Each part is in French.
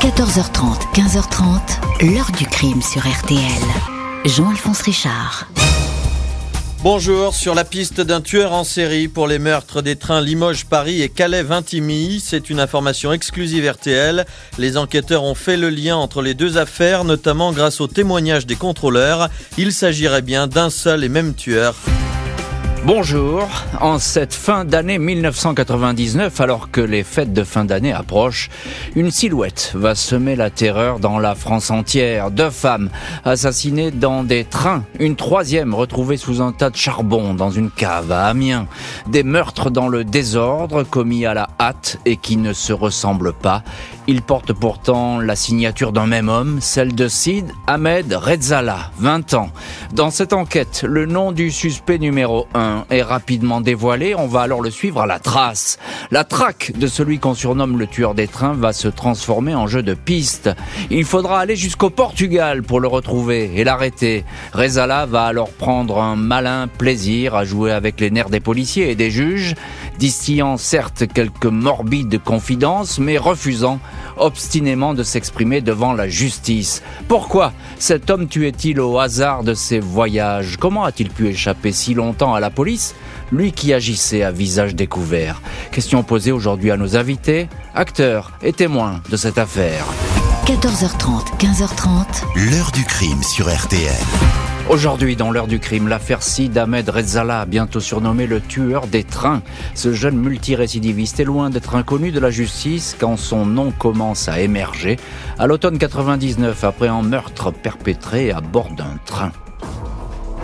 14h30, 15h30, l'heure du crime sur RTL. Jean-Alphonse Richard. Bonjour, sur la piste d'un tueur en série pour les meurtres des trains Limoges-Paris et Calais-Vintimille, c'est une information exclusive RTL. Les enquêteurs ont fait le lien entre les deux affaires, notamment grâce au témoignage des contrôleurs. Il s'agirait bien d'un seul et même tueur. Bonjour, en cette fin d'année 1999, alors que les fêtes de fin d'année approchent, une silhouette va semer la terreur dans la France entière. Deux femmes assassinées dans des trains, une troisième retrouvée sous un tas de charbon dans une cave à Amiens, des meurtres dans le désordre commis à la hâte et qui ne se ressemblent pas. Ils portent pourtant la signature d'un même homme, celle de Sid Ahmed Rezala, 20 ans. Dans cette enquête, le nom du suspect numéro 1 est rapidement dévoilé, on va alors le suivre à la trace. La traque de celui qu'on surnomme le tueur des trains va se transformer en jeu de piste. Il faudra aller jusqu'au Portugal pour le retrouver et l'arrêter. Rezala va alors prendre un malin plaisir à jouer avec les nerfs des policiers et des juges, distillant certes quelques morbides confidences, mais refusant obstinément de s'exprimer devant la justice. Pourquoi cet homme tuait-il au hasard de ses voyages? Comment a-t-il pu échapper si longtemps à la police? Lui qui agissait à visage découvert Question posée aujourd'hui à nos invités, acteurs et témoins de cette affaire. 14h30, 15h30. L'heure du crime sur RTL. Aujourd'hui, dans l'heure du crime, l'affaire Sid Ahmed Rezala, bientôt surnommé le tueur des trains. Ce jeune multirécidiviste est loin d'être inconnu de la justice quand son nom commence à émerger à l'automne 99 après un meurtre perpétré à bord d'un train.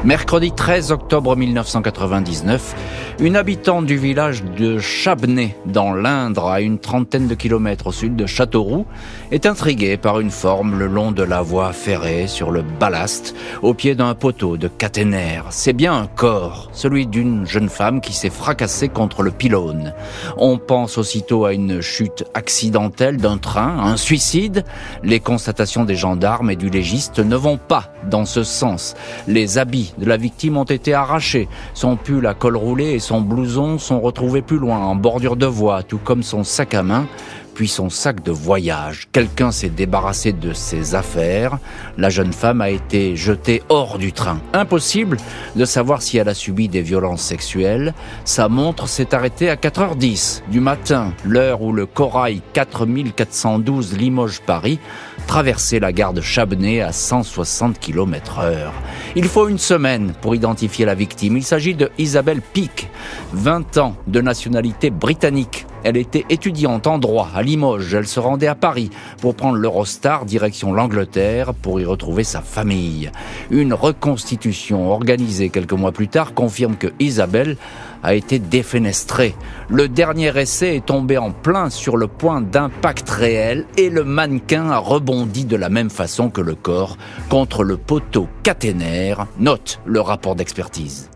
Mercredi 13 octobre 1999, une habitante du village de Chabenay, dans l'Indre, à une trentaine de kilomètres au sud de Châteauroux, est intriguée par une forme le long de la voie ferrée sur le ballast, au pied d'un poteau de caténaire. C'est bien un corps, celui d'une jeune femme qui s'est fracassée contre le pylône. On pense aussitôt à une chute accidentelle d'un train, un suicide. Les constatations des gendarmes et du légiste ne vont pas dans ce sens. Les habits de la victime ont été arrachés. Son pull à col roulé et son blouson sont retrouvés plus loin, en bordure de voie, tout comme son sac à main, puis son sac de voyage. Quelqu'un s'est débarrassé de ses affaires. La jeune femme a été jetée hors du train. Impossible de savoir si elle a subi des violences sexuelles. Sa montre s'est arrêtée à 4h10 du matin, l'heure où le corail 4412 Limoges-Paris traverser la gare de Chabenay à 160 km heure. Il faut une semaine pour identifier la victime. Il s'agit de Isabelle Pic, 20 ans, de nationalité britannique. Elle était étudiante en droit à Limoges. Elle se rendait à Paris pour prendre l'Eurostar direction l'Angleterre pour y retrouver sa famille. Une reconstitution organisée quelques mois plus tard confirme que Isabelle a été défenestrée. Le dernier essai est tombé en plein sur le point d'impact réel et le mannequin a rebondi de la même façon que le corps contre le poteau caténaire, note le rapport d'expertise.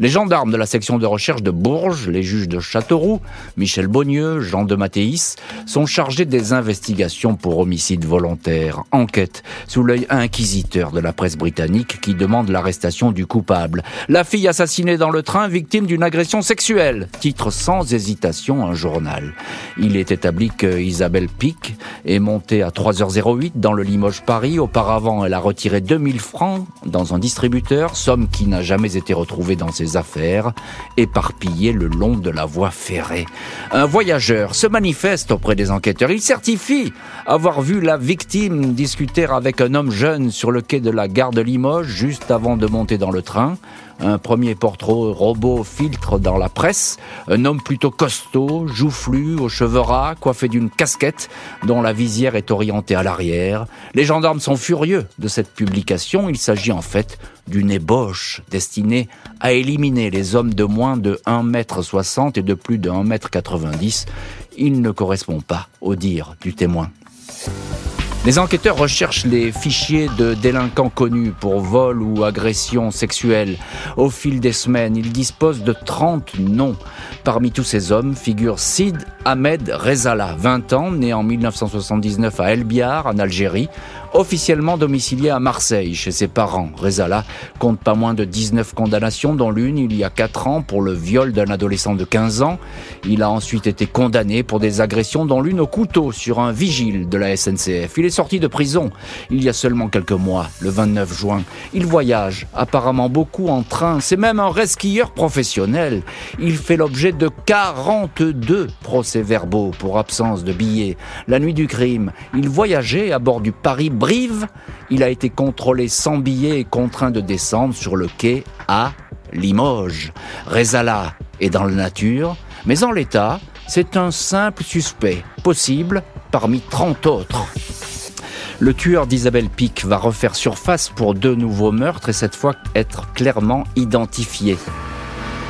Les gendarmes de la section de recherche de Bourges, les juges de Châteauroux, Michel Beaunieu, Jean de Mathéis, sont chargés des investigations pour homicide volontaire. Enquête sous l'œil inquisiteur de la presse britannique qui demande l'arrestation du coupable. La fille assassinée dans le train, victime d'une agression sexuelle. Titre sans hésitation un journal. Il est établi que Isabelle Pic est montée à 3h08 dans le Limoges Paris. Auparavant, elle a retiré 2000 francs dans un distributeur, somme qui n'a jamais été retrouvée dans ses affaires, éparpillées le long de la voie ferrée. Un voyageur se manifeste auprès des enquêteurs. Il certifie avoir vu la victime discuter avec un homme jeune sur le quai de la gare de Limoges juste avant de monter dans le train. Un premier portrait robot filtre dans la presse. Un homme plutôt costaud, joufflu, aux cheveux ras, coiffé d'une casquette dont la visière est orientée à l'arrière. Les gendarmes sont furieux de cette publication. Il s'agit en fait d'une ébauche destinée à éliminer les hommes de moins de 1m60 et de plus de 1m90. Il ne correspond pas au dire du témoin. Les enquêteurs recherchent les fichiers de délinquants connus pour vol ou agression sexuelle. Au fil des semaines, ils disposent de 30 noms. Parmi tous ces hommes figure Sid Ahmed Rezala, 20 ans, né en 1979 à El Biar, en Algérie. Officiellement domicilié à Marseille chez ses parents. Rezala compte pas moins de 19 condamnations, dont l'une il y a 4 ans pour le viol d'un adolescent de 15 ans. Il a ensuite été condamné pour des agressions, dont l'une au couteau sur un vigile de la SNCF. Il est sorti de prison il y a seulement quelques mois, le 29 juin. Il voyage apparemment beaucoup en train. C'est même un resquilleur professionnel. Il fait l'objet de 42 procès-verbaux pour absence de billets. La nuit du crime, il voyageait à bord du Paris-Brive. Il a été contrôlé sans billets et contraint de descendre sur le quai à Limoges. Rezala est dans la nature, mais en l'état, c'est un simple suspect, possible parmi 30 autres. Le tueur d'Isabelle Pic va refaire surface pour deux nouveaux meurtres et cette fois être clairement identifié.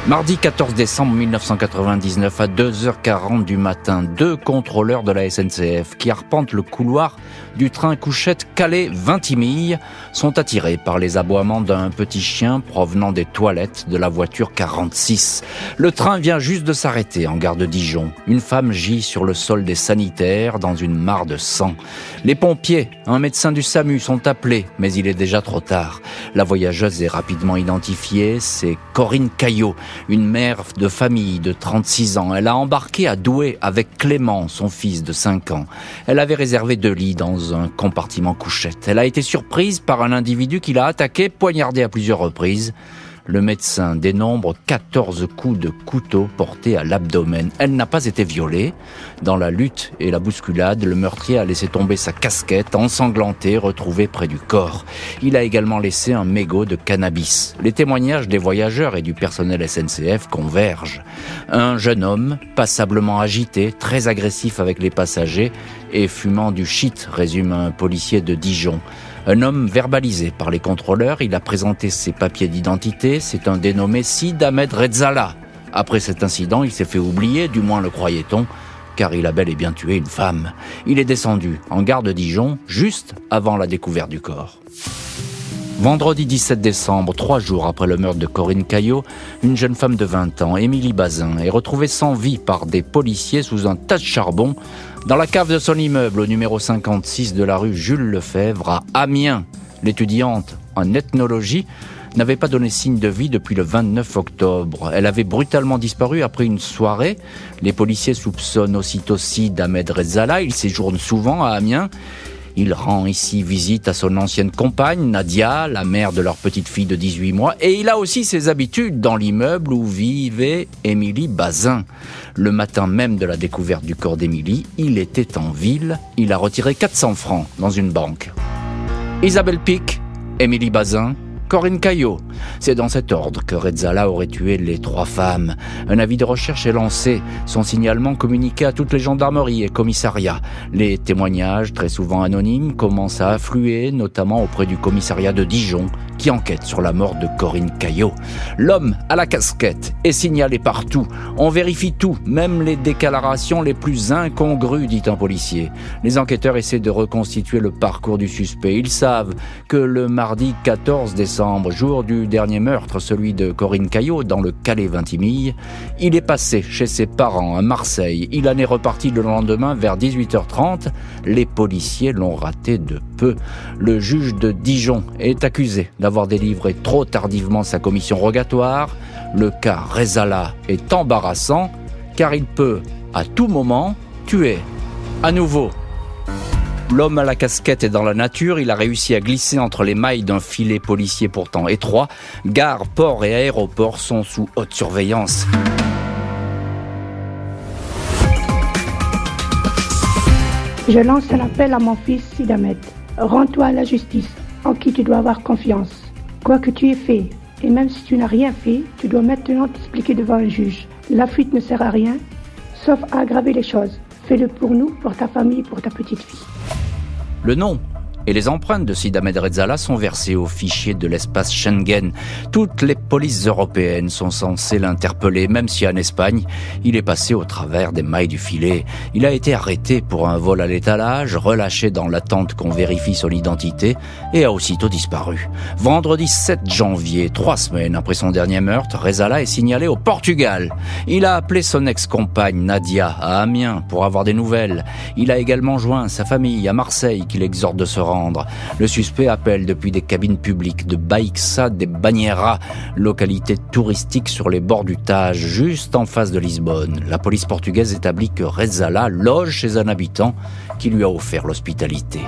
Mardi 14 décembre 1999 à 2h40 du matin, deux contrôleurs de la SNCF qui arpentent le couloir du train couchette Calais-Vintimille sont attirés par les aboiements d'un petit chien provenant des toilettes de la voiture 46. Le train vient juste de s'arrêter en gare de Dijon. Une femme gît sur le sol des sanitaires dans une mare de sang. Les pompiers, un médecin du SAMU sont appelés, mais il est déjà trop tard. La voyageuse est rapidement identifiée, c'est Corinne Caillot, une mère de famille de 36 ans. Elle a embarqué à Douai avec Clément, son fils de 5 ans. Elle avait réservé deux lits dans un compartiment couchette. Elle a été surprise par un individu qui l'a attaqué, poignardé à plusieurs reprises. Le médecin dénombre 14 coups de couteau portés à l'abdomen. Elle n'a pas été violée. Dans la lutte et la bousculade, le meurtrier a laissé tomber sa casquette ensanglantée retrouvée près du corps. Il a également laissé un mégot de cannabis. Les témoignages des voyageurs et du personnel SNCF convergent. Un jeune homme, passablement agité, très agressif avec les passagers et fumant du shit, résume un policier de Dijon. Un homme verbalisé par les contrôleurs, il a présenté ses papiers d'identité, c'est un dénommé Sid Ahmed Rezala. Après cet incident, il s'est fait oublier, du moins le croyait-on, car il a bel et bien tué une femme. Il est descendu en gare de Dijon juste avant la découverte du corps. Vendredi 17 décembre, trois jours après le meurtre de Corinne Caillot, une jeune femme de 20 ans, Émilie Bazin, est retrouvée sans vie par des policiers sous un tas de charbon dans la cave de son immeuble au numéro 56 de la rue Jules Lefebvre à Amiens. L'étudiante en ethnologie n'avait pas donné signe de vie depuis le 29 octobre. Elle avait brutalement disparu après une soirée. Les policiers soupçonnent aussitôt aussi d'Ahmed Rezala. Il séjourne souvent à Amiens. Il rend ici visite à son ancienne compagne, Nadia, la mère de leur petite fille de 18 mois, et il a aussi ses habitudes dans l'immeuble où vivait Émilie Bazin. Le matin même de la découverte du corps d'Émilie, il était en ville, il a retiré 400 francs dans une banque. Isabelle Pic, Émilie Bazin, Corinne Caillot. C'est dans cet ordre que Rezzala aurait tué les trois femmes. Un avis de recherche est lancé, son signalement communiqué à toutes les gendarmeries et commissariats. Les témoignages, très souvent anonymes, commencent à affluer, notamment auprès du commissariat de Dijon, qui enquête sur la mort de Corinne Caillot. L'homme à la casquette est signalé partout. On vérifie tout, même les déclarations les plus incongrues, dit un policier. Les enquêteurs essaient de reconstituer le parcours du suspect. Ils savent que le mardi 14 décembre, jour du dernier meurtre, celui de Corinne Caillot dans le Calais-Vintimille, il est passé chez ses parents à Marseille. Il en est reparti le lendemain vers 18h30. Les policiers l'ont raté de peu. Le juge de Dijon est accusé d'avoir avoir délivré trop tardivement sa commission rogatoire, le cas Rezala est embarrassant car il peut à tout moment tuer. À nouveau, L'homme à la casquette est dans la nature, il a réussi à glisser entre les mailles d'un filet policier pourtant étroit. Gare, port et aéroport sont sous haute surveillance. Je lance un appel à mon fils Sidamet. Rends-toi à la justice en qui tu dois avoir confiance. Quoi que tu aies fait, et même si tu n'as rien fait, tu dois maintenant t'expliquer devant un juge. La fuite ne sert à rien, sauf à aggraver les choses. Fais-le pour nous, pour ta famille, pour ta petite fille. Le nom et les empreintes de Sid Ahmed Rezala sont versées au fichier de l'espace Schengen. Toutes les polices européennes sont censées l'interpeller, même si en Espagne, il est passé au travers des mailles du filet. Il a été arrêté pour un vol à l'étalage, relâché dans l'attente qu'on vérifie son identité, et a aussitôt disparu. Vendredi 7 janvier, trois semaines après son dernier meurtre, Rezala est signalé au Portugal. Il a appelé son ex-compagne Nadia à Amiens pour avoir des nouvelles. Il a également joint sa famille à Marseille qu'il exhorte de se rendre Le suspect appelle depuis des cabines publiques de Baixa des Bagnera, localité touristique sur les bords du Tage, juste en face de Lisbonne. La police portugaise établit que Rezala loge chez un habitant qui lui a offert l'hospitalité.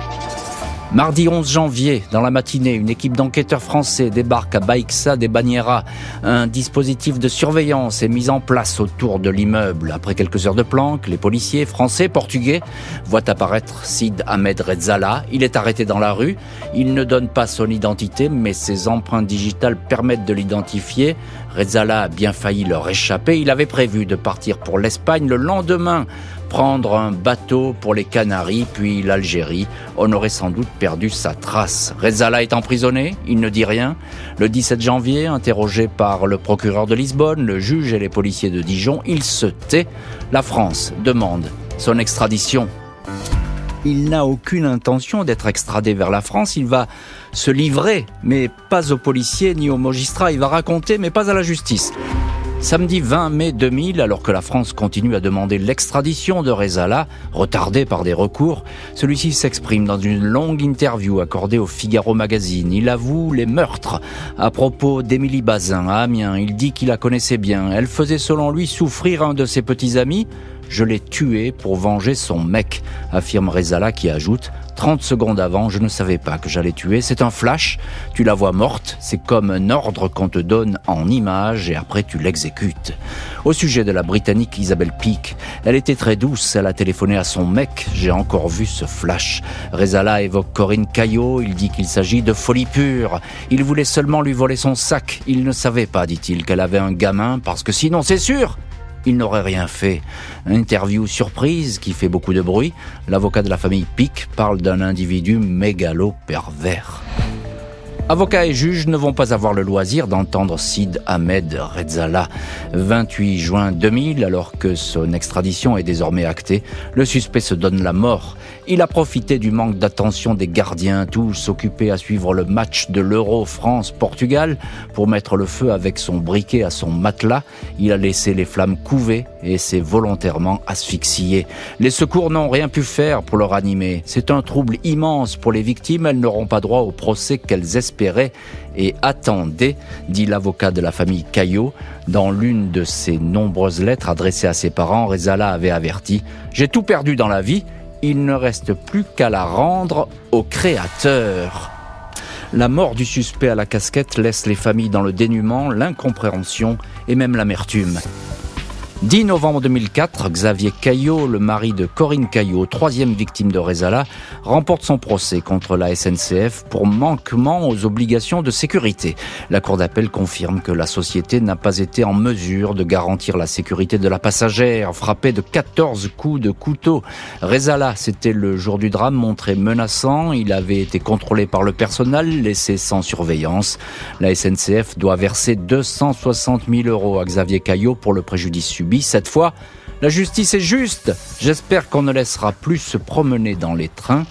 Mardi 11 janvier, dans la matinée, une équipe d'enquêteurs français débarque à Baixa des Bagnera. Un dispositif de surveillance est mis en place autour de l'immeuble. Après quelques heures de planque, les policiers français, portugais voient apparaître Sid Ahmed Rezala. Il est arrêté dans la rue. Il ne donne pas son identité, mais ses empreintes digitales permettent de l'identifier. Rezala a bien failli leur échapper. Il avait prévu de partir pour l'Espagne le lendemain prendre un bateau pour les Canaries, puis l'Algérie. On aurait sans doute perdu sa trace. Rezala est emprisonné, il ne dit rien. Le 17 janvier, interrogé par le procureur de Lisbonne, le juge et les policiers de Dijon, il se tait. La France demande son extradition. Il n'a aucune intention d'être extradé vers la France, il va se livrer, mais pas aux policiers ni aux magistrats, il va raconter, mais pas à la justice. Samedi 20 mai 2000, alors que la France continue à demander l'extradition de Rezala, retardée par des recours, celui-ci s'exprime dans une longue interview accordée au Figaro Magazine. Il avoue les meurtres. À propos d'Émilie Bazin à Amiens, il dit qu'il la connaissait bien. Elle faisait selon lui souffrir un de ses petits amis. Je l'ai tué pour venger son mec, affirme Rezala qui ajoute 30 secondes avant, je ne savais pas que j'allais tuer. C'est un flash. Tu la vois morte. C'est comme un ordre qu'on te donne en image et après tu l'exécutes. Au sujet de la Britannique Isabelle Peake, elle était très douce. Elle a téléphoné à son mec. J'ai encore vu ce flash. Rezala évoque Corinne Caillot. Il dit qu'il s'agit de folie pure. Il voulait seulement lui voler son sac. Il ne savait pas, dit-il, qu'elle avait un gamin parce que sinon, c'est sûr, il n'aurait rien fait. Interview surprise qui fait beaucoup de bruit. L'avocat de la famille Pic parle d'un individu mégalo pervers. Avocats et juges ne vont pas avoir le loisir d'entendre Sid Ahmed Rezala. 28 juin 2000, alors que son extradition est désormais actée, le suspect se donne la mort. Il a profité du manque d'attention des gardiens, tous occupés à suivre le match de l'Euro France-Portugal, pour mettre le feu avec son briquet à son matelas. Il a laissé les flammes couver et s'est volontairement asphyxié. Les secours n'ont rien pu faire pour le ranimer. C'est un trouble immense pour les victimes. Elles n'auront pas droit au procès qu'elles espèrent et attendait, dit l'avocat de la famille Caillot. Dans l'une de ses nombreuses lettres adressées à ses parents, Rezala avait averti J'ai tout perdu dans la vie, il ne reste plus qu'à la rendre au Créateur. La mort du suspect à la casquette laisse les familles dans le dénuement, l'incompréhension et même l'amertume. 10 novembre 2004, Xavier Caillot, le mari de Corinne Caillot, troisième victime de Rezala, remporte son procès contre la SNCF pour manquement aux obligations de sécurité. La Cour d'appel confirme que la société n'a pas été en mesure de garantir la sécurité de la passagère, frappée de 14 coups de couteau. Rezala, c'était le jour du drame, montré menaçant. Il avait été contrôlé par le personnel, laissé sans surveillance. La SNCF doit verser 260 000 euros à Xavier Caillot pour le préjudice subi cette fois. La justice est juste. J'espère qu'on ne laissera plus se promener dans les trains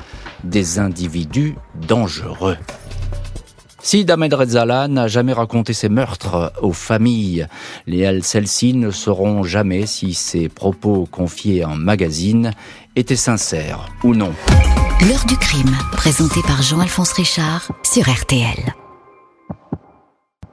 des individus dangereux. Si Ahmed Rezala n'a jamais raconté ses meurtres aux familles, celles-ci ne sauront jamais si ses propos confiés en magazine étaient sincères ou non. L'heure du crime, présenté par Jean-Alphonse Richard sur RTL.